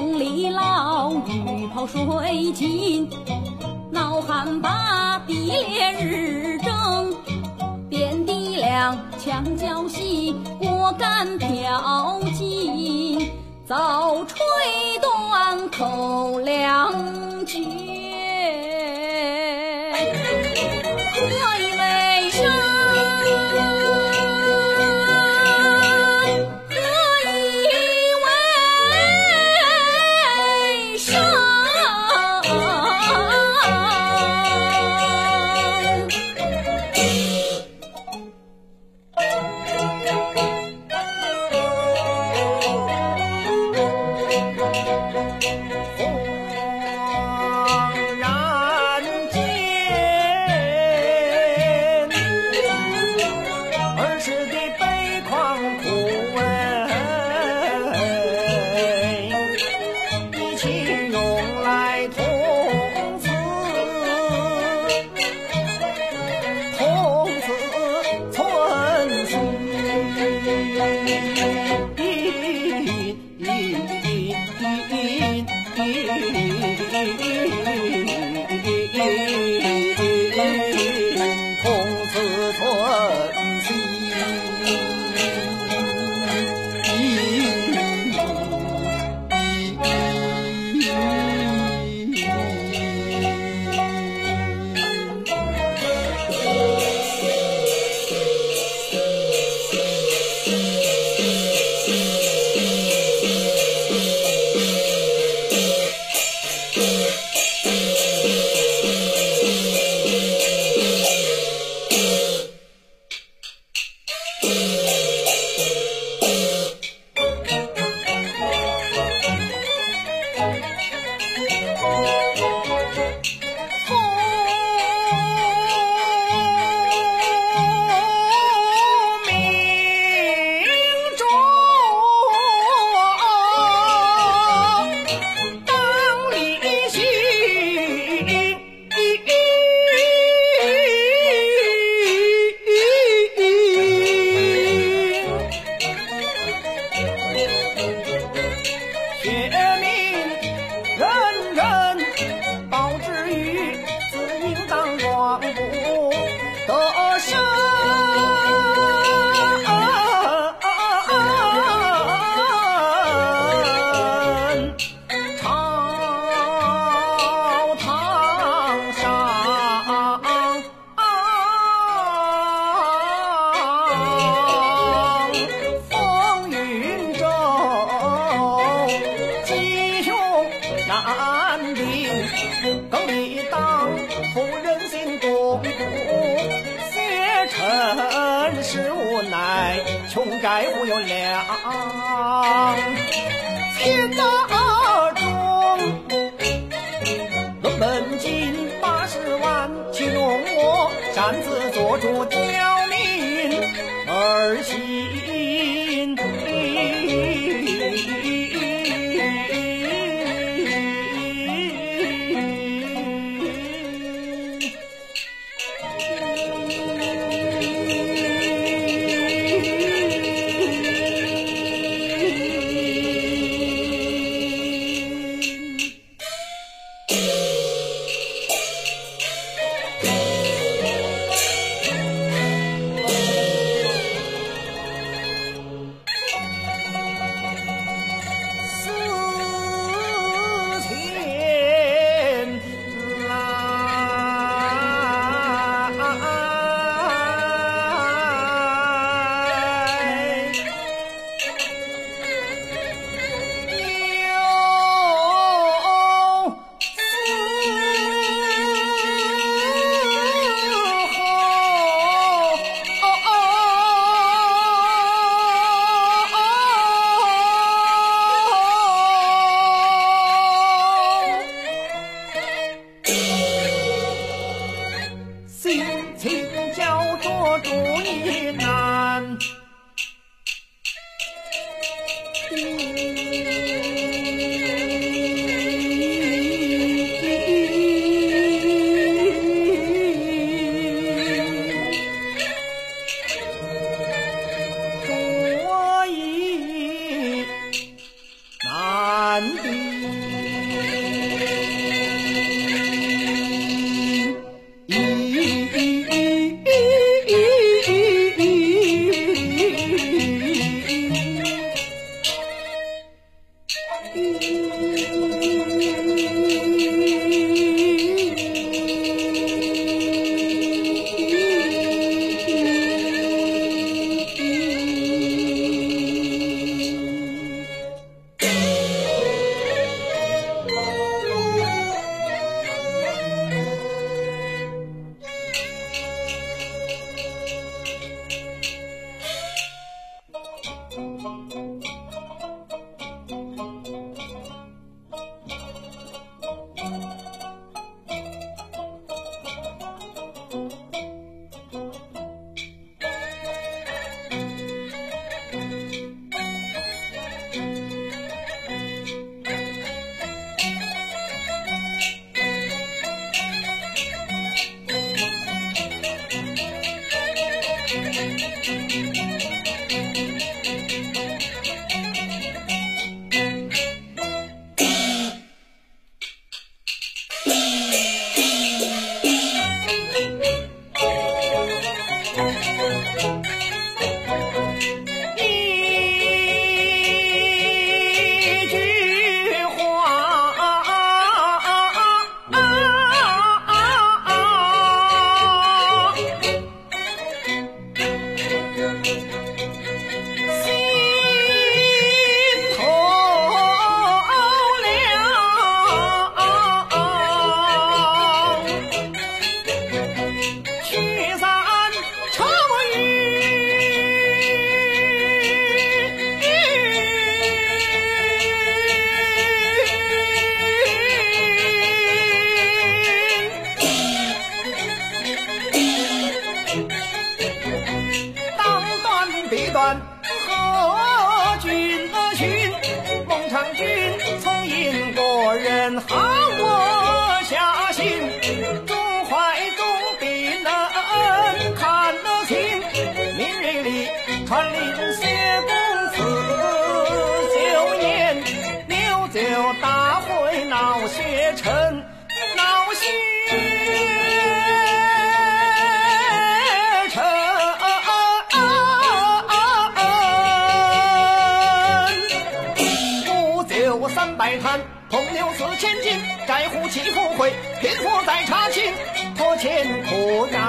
风里捞，雨泡水浸，闹寒把地烈日蒸。遍地粮，墙角细，锅干瓢尽，早吹断口两绝。我有两，千大中。论本金八十万，岂容我擅自做主刁民儿媳。Thank you. 有三百坛铜牛四千斤债户岂复回贫富再查清可欠可贷